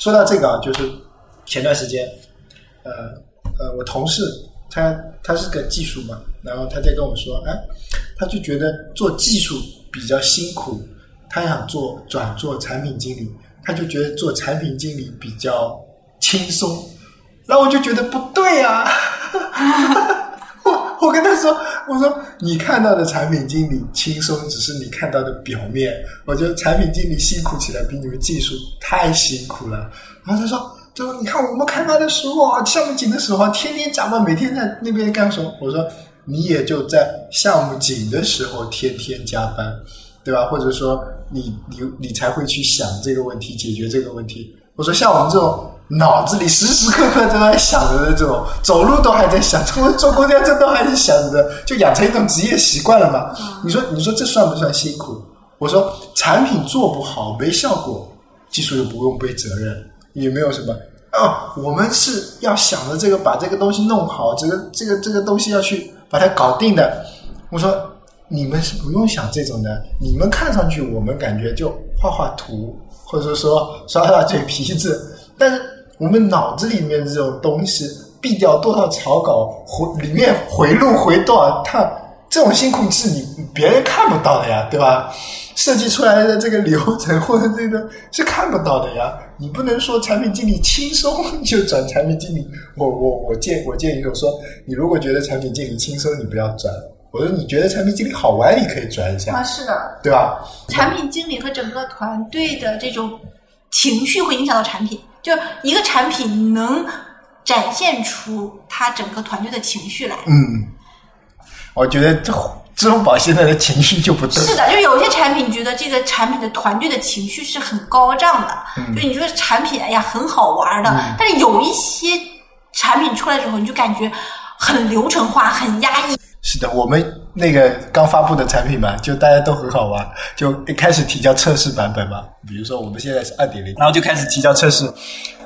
说到这个啊，就是前段时间，呃呃，我同事他他是个技术嘛，然后他在跟我说，哎，他就觉得做技术比较辛苦，他想做转做产品经理，他就觉得做产品经理比较轻松，然后我就觉得不对啊。我我跟他说，我说你看到的产品经理轻松，只是你看到的表面。我觉得产品经理辛苦起来比你们技术太辛苦了。然后他说，就你看我们开发的时候啊，项目紧的时候啊，天天加班，每天在那边干什么？我说你也就在项目紧的时候天天加班，对吧？或者说你你你才会去想这个问题，解决这个问题。我说像我们这种。脑子里时时刻刻都在想着的这种，走路都还在想，坐坐公交车都还在想着，就养成一种职业习惯了嘛。你说，你说这算不算辛苦？我说，产品做不好没效果，技术又不用背责任，也没有什么。哦，我们是要想着这个，把这个东西弄好，这个这个这个东西要去把它搞定的。我说，你们是不用想这种的，你们看上去我们感觉就画画图，或者说刷刷嘴皮子，但是。我们脑子里面这种东西，避掉多少草稿，回里面回路回多少趟，这种辛苦是你别人看不到的呀，对吧？设计出来的这个流程或者这个是看不到的呀。你不能说产品经理轻松就转产品经理。我我我建我建议就说，你如果觉得产品经理轻松，你不要转。我说你觉得产品经理好玩，你可以转一下。啊，是的，对吧？产品经理和整个团队的这种情绪会影响到产品。就一个产品能展现出他整个团队的情绪来。嗯，我觉得这支付宝现在的情绪就不对。是的，就有些产品觉得这个产品的团队的情绪是很高涨的。嗯。就你说产品哎呀很好玩的，但是有一些产品出来之后，你就感觉很流程化、很压抑。是的，我们那个刚发布的产品嘛，就大家都很好玩，就一开始提交测试版本嘛。比如说我们现在是二点零，然后就开始提交测试，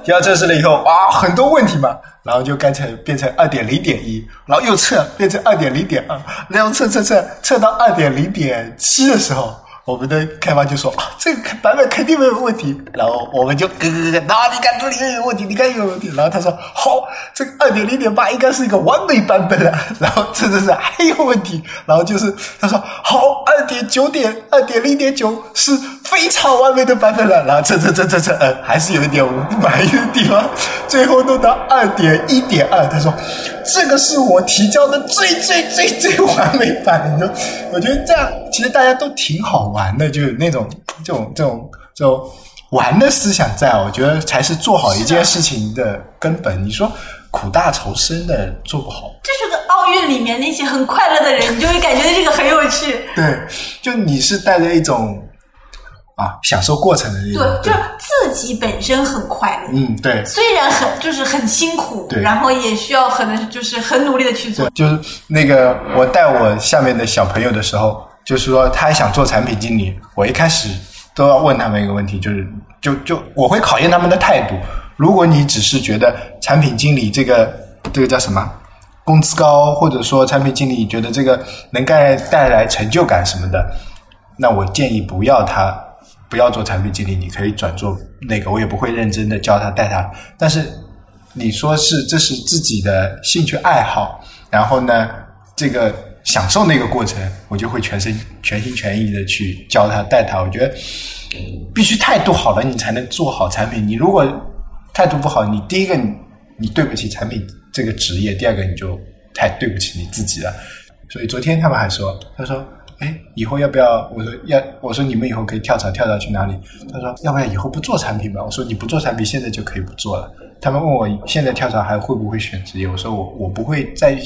提交测试了以后，哇，很多问题嘛，然后就干脆变成二点零点一，然后又测变成二点零点二，然后测测测测到二点零点七的时候。我们的开发就说啊，这个版本肯定没有问题，然后我们就咯咯咯，那你看这里也有问题，你看有问题，然后他说好，这个二点零点八应该是一个完美版本了，然后这这是还有问题，然后就是他说好，二点九点二点零点九是非常完美的版本了，然后这这这这这呃还是有一点我们不满意的地方，最后弄到二点一点二，他说这个是我提交的最最最最完美版，你说我觉得这样其实大家都挺好。玩的就是那种这种这种这种玩的思想，在我觉得才是做好一件事情的根本。你说苦大仇深的做不好，这是个奥运里面那些很快乐的人，你就会感觉这个很有趣。对，就你是带着一种啊享受过程的那种，对，就是自己本身很快乐。嗯，对，虽然很就是很辛苦，对，然后也需要很就是很努力的去做。就是那个我带我下面的小朋友的时候。就是说，他想做产品经理，我一开始都要问他们一个问题，就是就就我会考验他们的态度。如果你只是觉得产品经理这个这个叫什么工资高，或者说产品经理觉得这个能带带来成就感什么的，那我建议不要他不要做产品经理，你可以转做那个，我也不会认真的教他带他。但是你说是这是自己的兴趣爱好，然后呢这个。享受那个过程，我就会全身全心全意的去教他带他。我觉得必须态度好了，你才能做好产品。你如果态度不好，你第一个你你对不起产品这个职业，第二个你就太对不起你自己了。所以昨天他们还说，他说：“哎，以后要不要？”我说：“要。”我说：“你们以后可以跳槽，跳槽去哪里？”他说：“要不要以后不做产品吧？”我说：“你不做产品，现在就可以不做了。”他们问我现在跳槽还会不会选职业？我说：“我我不会再。”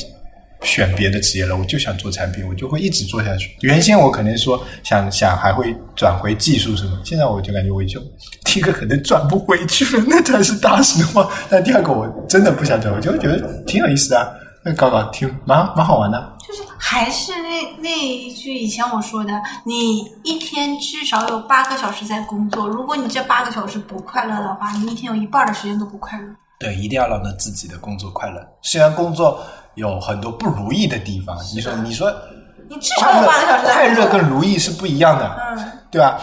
选别的职业了，我就想做产品，我就会一直做下去。原先我可能说想想还会转回技术什么，现在我就感觉我就第一个可能转不回去了，那才是大实话。但第二个我真的不想转，我就觉得挺有意思的，那搞搞挺蛮蛮好玩的。就是还是那那一句以前我说的，你一天至少有八个小时在工作，如果你这八个小时不快乐的话，你一天有一半的时间都不快乐。对，一定要让他自己的工作快乐。虽然工作有很多不如意的地方，你说，你说，你至少有八个小时快乐跟如意是不一样的，嗯，对吧？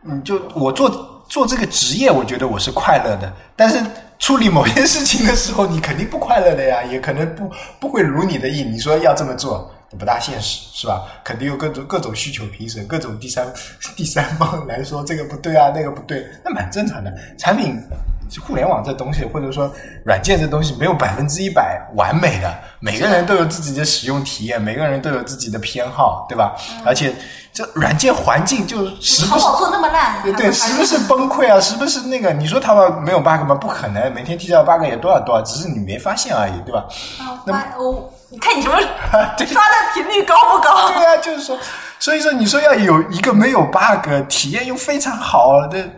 你，就我做做这个职业，我觉得我是快乐的，但是处理某件事情的时候，你肯定不快乐的呀，也可能不不会如你的意。你说要这么做，不大现实，是吧？肯定有各种各种需求评审，各种第三 第三方来说这个不对啊，那个不对，那蛮正常的。产品。互联网这东西，或者说软件这东西，没有百分之一百完美的。每个人都有自己的使用体验，每个人都有自己的偏好，对吧？而且这软件环境就时不时做那么烂，对对，时不时崩溃啊，时不时那个。你说淘宝没有 bug 吗？不可能，每天提交 bug 也多少多少，只是你没发现而已，对吧？啊，发我你看你什么 刷的频率高不高？对啊，就是说，所以说你说要有一个没有 bug 体验又非常好的。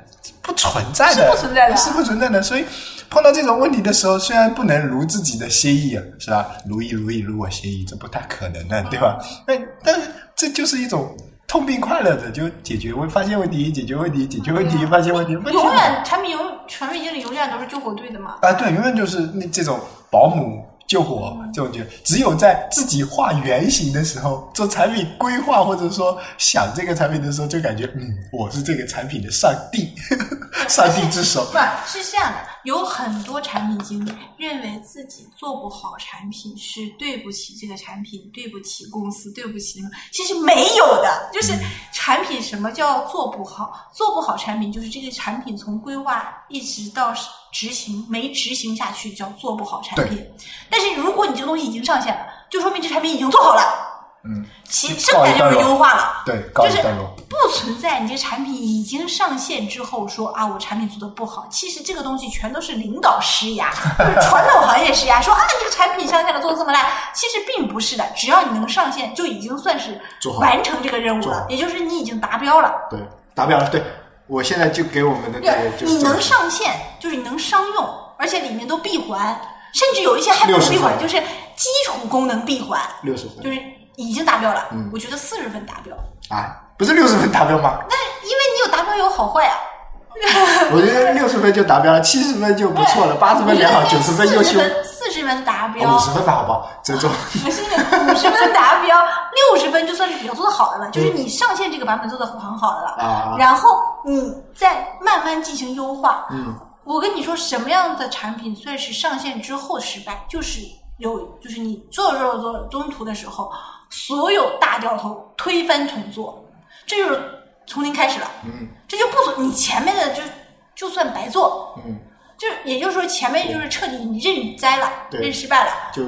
不存在的，是不存在的，是不存在的。所以碰到这种问题的时候，虽然不能如自己的心意，是吧？如意如意如我心意，这不太可能的，对吧？那但是这就是一种痛并快乐的，就解决问发现问题，解决问题，解决问题，发现问题。永远产品永产品经理永远都是救火队的嘛？啊，对，永远就是那这种保姆。救火这种就只有在自己画原型的时候，做产品规划或者说想这个产品的时候，就感觉嗯，我是这个产品的上帝，上帝之手。不是这样的，有很多产品经理认为自己做不好产品是对不起这个产品，对不起公司，对不起那个。其实没有的，就是产品什么叫做不好？做不好产品就是这个产品从规划一直到。执行没执行下去叫做不好产品，但是如果你这个东西已经上线了，就说明这产品已经做好了。嗯，其剩下就是优化了。对，就是不存在你这个产品已经上线之后说啊，我产品做的不好。其实这个东西全都是领导施压，就 是传统行业施压，说啊，你这个产品上线了做的这么烂，其实并不是的。只要你能上线，就已经算是完成这个任务了，也就是你已经达标了。对，达标了。对。我现在就给我们的那个，你能上线，就是你能商用，而且里面都闭环，甚至有一些还不闭环，就是基础功能闭环，六十分，就是已经达标了。嗯，我觉得四十分达标啊，不是六十分达标吗？那因为你有达标有好坏啊。我觉得六十分就达标了，七十分就不错了，八十分良好，九十分优秀，四十分达标，五十分吧，好不好？这种 不是五十分达标，六十分就算是比较做的好的了，就是你上线这个版本做的很好的了啊。然后你再慢慢进行优化。嗯，我跟你说，什么样的产品算是上线之后失败？就是有，就是你做做做中途的时候，所有大掉头，推翻重做，这就是。从零开始了，嗯，这就不你前面的就就算白做，嗯，就也就是说前面就是彻底你认栽了，认失败了。就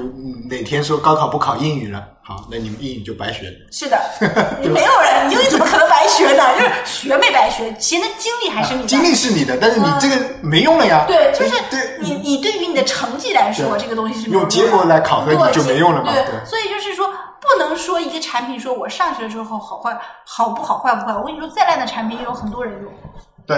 哪天说高考不考英语了，好，那你们英语就白学。是的，没有人英语怎么可能白学呢？就是学没白学，学的经历还是你的。经历是你的，但是你这个没用了呀。对，就是你你对于你的成绩来说，这个东西是用结果来考核你就没用了嘛？对，所以就是说。不能说一个产品说我上去了之后好坏好不好坏不坏，我跟你说再烂的产品也有很多人用。对，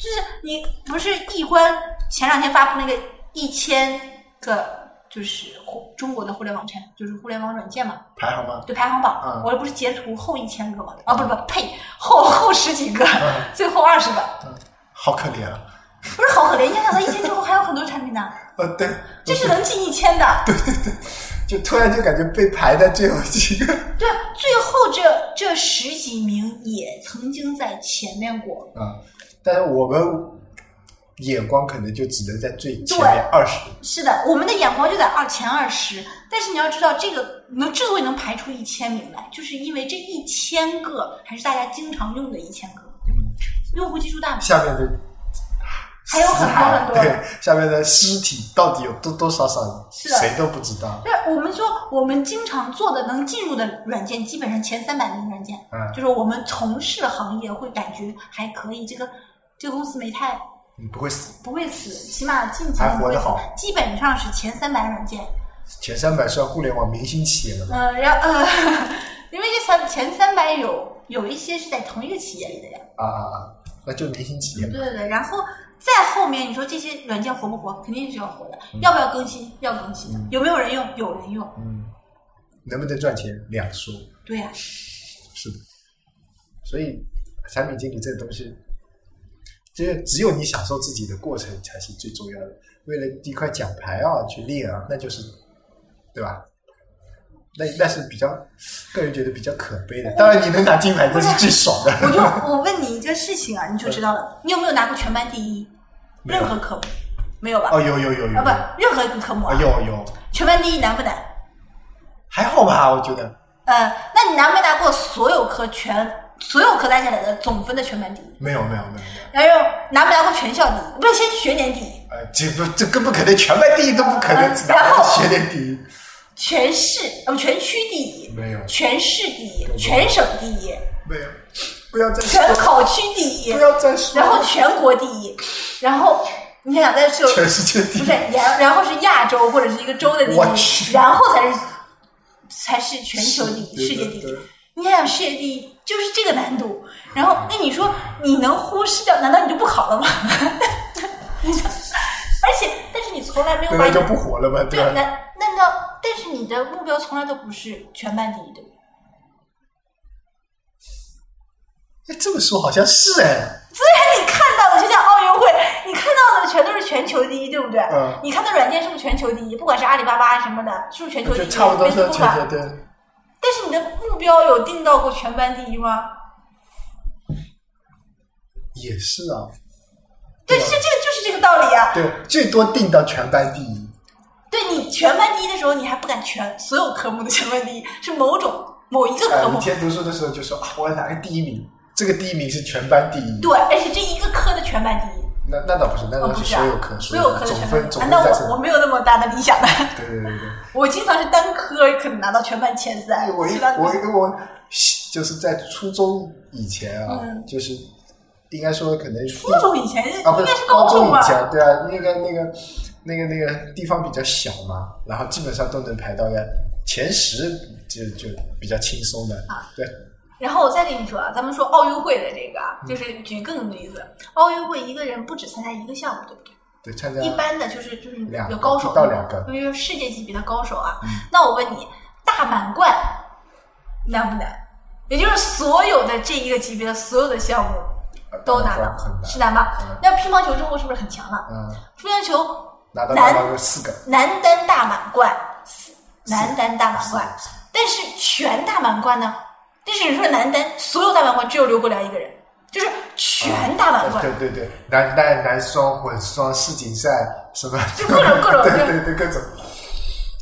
就是你不是易观前两天发布那个一千个就是互中国的互联网产就是互联网软件嘛排行榜对排行榜，我不是截图后一千个嘛啊不不呸后后十几个 最后二十个，好可怜啊！不是好可怜，你想到一千之后还有很多产品呢。呃对，这是能进一千的。对对对。就突然就感觉被排在最后几个。对，最后这这十几名也曾经在前面过。啊，但是我们眼光可能就只能在最前面二十。是的，我们的眼光就在二前二十。但是你要知道，这个能之所以能排出一千名来，就是因为这一千个还是大家经常用的一千个，用户基数大。下面的。还有很多很多，对下面的尸体到底有多多少少，谁都不知道。对，我们说我们经常做的能进入的软件，基本上前三百名软件，嗯，就是我们从事行业会感觉还可以。这个这个公司没太，不会死，不会死，起码近几年活得好。基本上是前三百软件，前三百算互联网明星企业了。嗯，然呃，因为这三前三百有有一些是在同一个企业里的呀。啊啊啊！那就明星企业。对对对，然后。再后面，你说这些软件活不活？肯定是要活的。要不要更新？要更新的。有没有人用？有人用。嗯。能不能赚钱？两说。对呀。是的。所以，产品经理这个东西，这只有你享受自己的过程才是最重要的。为了一块奖牌啊，去练啊，那就是，对吧？那那是比较个人觉得比较可悲的。当然，你能拿金牌这是最爽的。我就我问你一个事情啊，你就知道了。你有没有拿过全班第一？任何科目没有吧？哦，有有有有啊，不，任何一个科目啊，有有。全班第一难不难？还好吧，我觉得。呃，那你拿没拿过所有科全所有科加起来的总分的全班第一？没有没有没有。然后拿没拿过全校第一？不是，先学年第一。呃，这不这更不可能，全班第一都不可能，然后学年第一。全市哦不全区第一？没有。全市第一？全省第一？没有。不要再全考区第一，不要再说。然后全国第一，然后你想想，在是全世界第一，不是，然然后是亚洲或者是一个州的第一，然后才是才是全球第一，世界第一。你想想，世界第一就是这个难度。然后那你说你能忽视掉？难道你就不考了吗？而且，但是你从来没有把就不活了吗？对，难难道？但是你的目标从来都不是全班第一，对不对？这么说好像是哎，虽然你看到的就像奥运会，你看到的全都是全球第一，对不对？嗯。你看的软件是不是全球第一？不管是阿里巴巴什么的，是不是全球第一？差不多是全球对。但是你的目标有定到过全班第一吗？也是啊。对，这这个就是这个道理啊。对，最多定到全班第一。对你全班第一的时候，你还不敢全所有科目的全班第一，是某种某一个科目。以前读书的时候就说啊，我要拿个第一名。这个第一名是全班第一，对，而且这一个科的全班第一。那那倒不是，那倒是所有科，所有科的总分总分那我我没有那么大的理想的。对对对对。我经常是单科可能拿到全班前三。我我我就是在初中以前啊，就是应该说可能初中以前啊，不是高中以前，对啊，那个那个那个那个地方比较小嘛，然后基本上都能排到个前十，就就比较轻松的啊，对。然后我再跟你说啊，咱们说奥运会的这个，就是举更多例子。奥运会一个人不只参加一个项目，对不对？对，参加一般的就是就是有高手到两个，因为世界级别的高手啊。那我问你，大满贯难不难？也就是所有的这一个级别的所有的项目都拿到，是难吧？那乒乓球中国是不是很强了？嗯，乒乓球拿到男四个，男单大满贯，男单大满贯，但是全大满贯呢？但是你说男单所有大满贯只有刘国梁一个人，就是全大满贯。对对对，男单、男双、混双、世锦赛什么，就各种各种，对对对各种。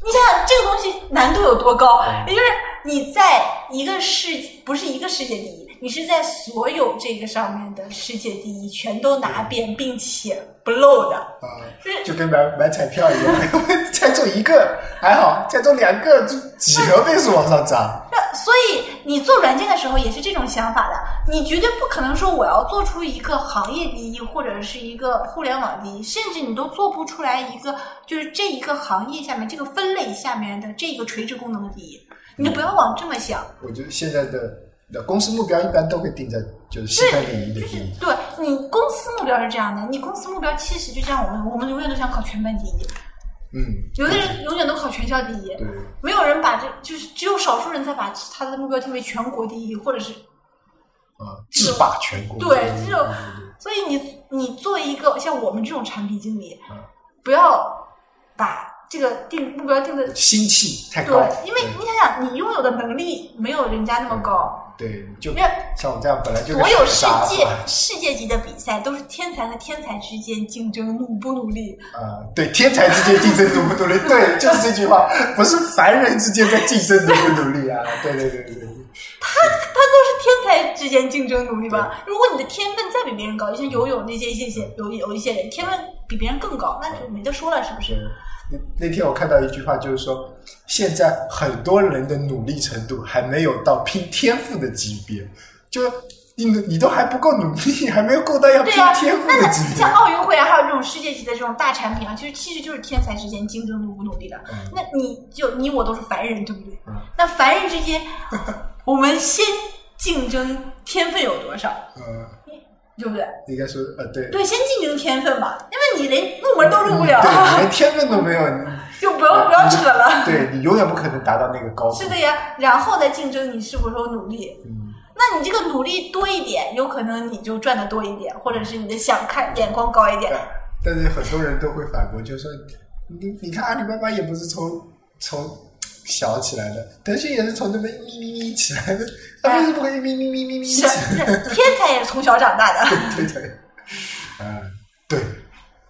你想想这个东西难度有多高？也就是你在一个世不是一个世界第一，你是在所有这个上面的世界第一全都拿遍，并且不漏的。啊，就跟买买彩票一样，猜中一个还好，猜中两个就几何倍数往上涨。那所以你做软件的时候也是这种想法的，你绝对不可能说我要做出一个行业第一或者是一个互联网第一，甚至你都做不出来一个就是这一个行业下面这个分类下面的这个垂直功能的第一，你就不要往这么想。我觉得现在的公司目标一般都会定在就是细分领域的第一。对你公司目标是这样的，你公司目标其实就像我们，我们永远都想考全班第一。嗯，有的人永远都考全校第一，没有人把这就是只有少数人才把他的目标定为全国第一，或者是啊制霸全国。对，这种，所以你你作为一个像我们这种产品经理，不要把这个定目标定的心气太高。对，因为你想想，你拥有的能力没有人家那么高。对，就像我这样本来就所有世界世界级的比赛都是天才和天才之间竞争，努不努力？啊，对，天才之间竞争努不努力？对，就是这句话，不是凡人之间在竞争努不努力啊？对对对对对。他他都是天才之间竞争努力吧？如果你的天分再比别人高，就像游泳那些一些有有一些人天分比别人更高，那就没得说了，是不是？那那天我看到一句话，就是说，现在很多人的努力程度还没有到拼天赋的级别，就你你都还不够努力，还没有够到要拼天赋的级别。像奥运会啊，还有这种世界级的这种大产品啊，其实其实就是天才之间竞争努不努力的。那你就你我都是凡人，对不对？那凡人之间，我们先竞争天分有多少？对不对？应该说，呃，对，对，先竞争天分吧，因为你连入门都入不了，对，连天分都没有，就不要不要扯了。对你永远不可能达到那个高度。是的呀，然后再竞争你是否有努力。嗯，那你这个努力多一点，有可能你就赚的多一点，或者是你的想看眼光高一点。但是很多人都会反驳，就说你你看阿里巴巴也不是从从小起来的，腾讯也是从那边咪咪咪起来的，它为什么会咪咪咪咪咪起是来？天才也是从小长大的。对对，嗯，对，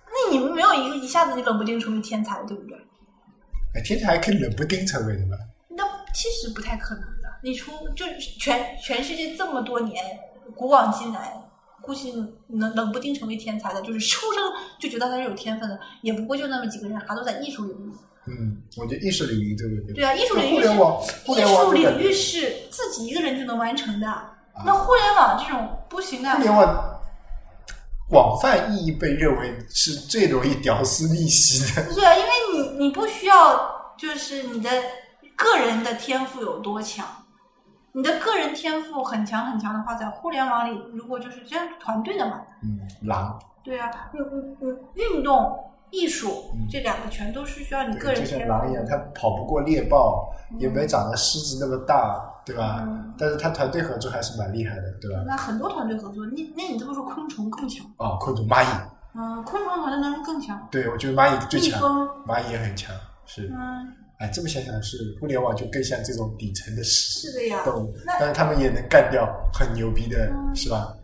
那你们没有一个一下子就冷不丁成为天才，对不对？哎，天才还可以冷不丁成为的嘛？那其实不太可能的。你出就是全全世界这么多年古往今来，估计能冷不丁成为天才的，就是出生就觉得他是有天分的，也不过就那么几个人，还都在艺术领域。嗯，我觉得艺术领域这个对啊，艺术领域是互联网，艺术领域是自己一个人就能完成的。那互联网这种不行啊互，联网广泛意义被认为是最容易屌丝逆袭的。对啊，因为你你不需要就是你的个人的天赋有多强，你的个人天赋很强很强的话，在互联网里如果就是这样团队的嘛，嗯，狼，对啊，你你你运动、艺术这两个全都是需要你个人就像天狼一样，赋。它跑不过猎豹，也没长得狮子那么大，对吧？嗯但是它团队合作还是蛮厉害的，对吧？那很多团队合作，那那你这么说，昆虫更强，哦，昆虫蚂蚁，嗯，昆虫团队能力更强，对我觉得蚂蚁最强，蚂蚁也很强，是。嗯，哎，这么想想是互联网就更像这种底层的是的呀。动物，但是他们也能干掉很牛逼的，嗯是吧？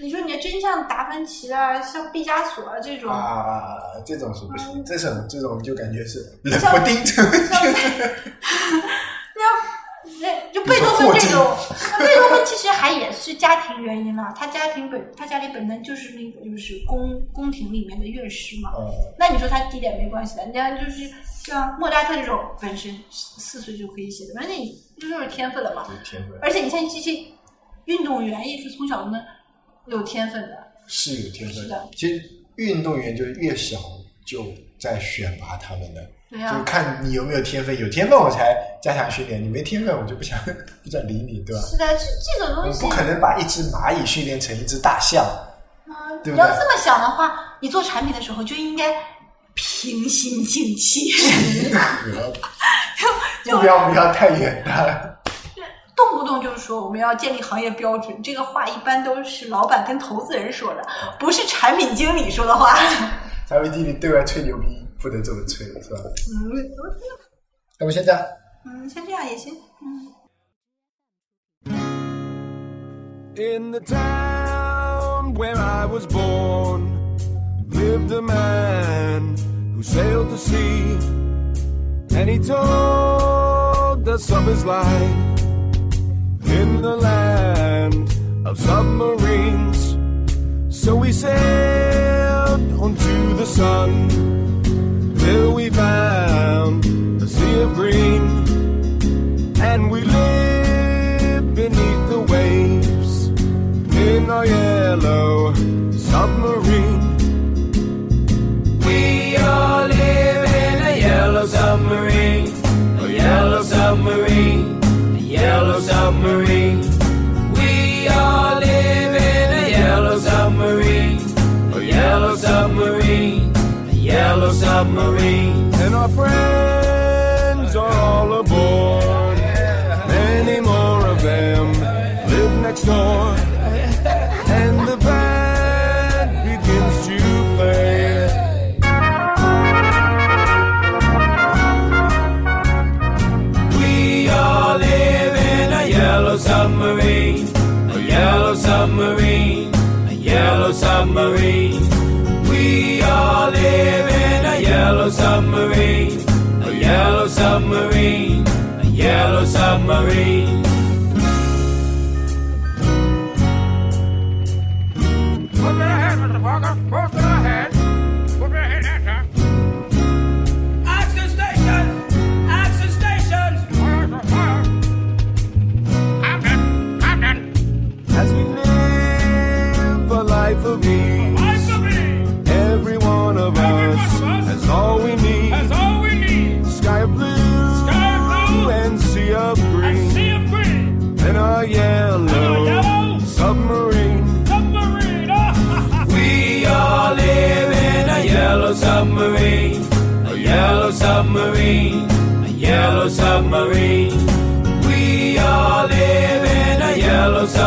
你说你的真像达芬奇啊，像毕加索啊这种，啊，这种是不行，嗯这种这种就感觉是冷不丁成 那那就贝多芬这种，那贝多芬其实还也是家庭原因啦。他家庭本他家里本身就是那个就是宫宫廷里面的乐师嘛。呃，那你说他低点没关系的，人家就是像莫扎特这种本身四岁就可以写的，那你这就是天分了嘛。有天分而且你像这些运动员也是从小能有天分的，是有天分的。其实运动员就是越小就在选拔他们的，对呀、就看你有没有天分，有天分我才加强训练，你没天分我就不想 不想理你，对吧？是的，这这种东西。我不可能把一只蚂蚁训练成一只大象，啊，对对？你要这么想的话，你做产品的时候就应该平心静气，和目标不要太远大。动不动就是说我们要建立行业标准，这个话一般都是老板跟投资人说的，不是产品经理说的话。产品经理对外吹牛逼不能这么吹，是吧？嗯那么现在嗯，先这样也行。嗯 In the town where I was born lived a man who sailed the sea, and he told us of his life in the land of submarines. So we sailed onto the sun till we found a sea of green and we live submarine. And our friends are all aboard. Many more of them live next door. Yellow submarine, a yellow submarine, a yellow submarine. Put your hands the walker.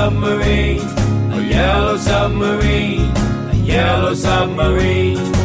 Submarine, a yellow submarine, a yellow submarine.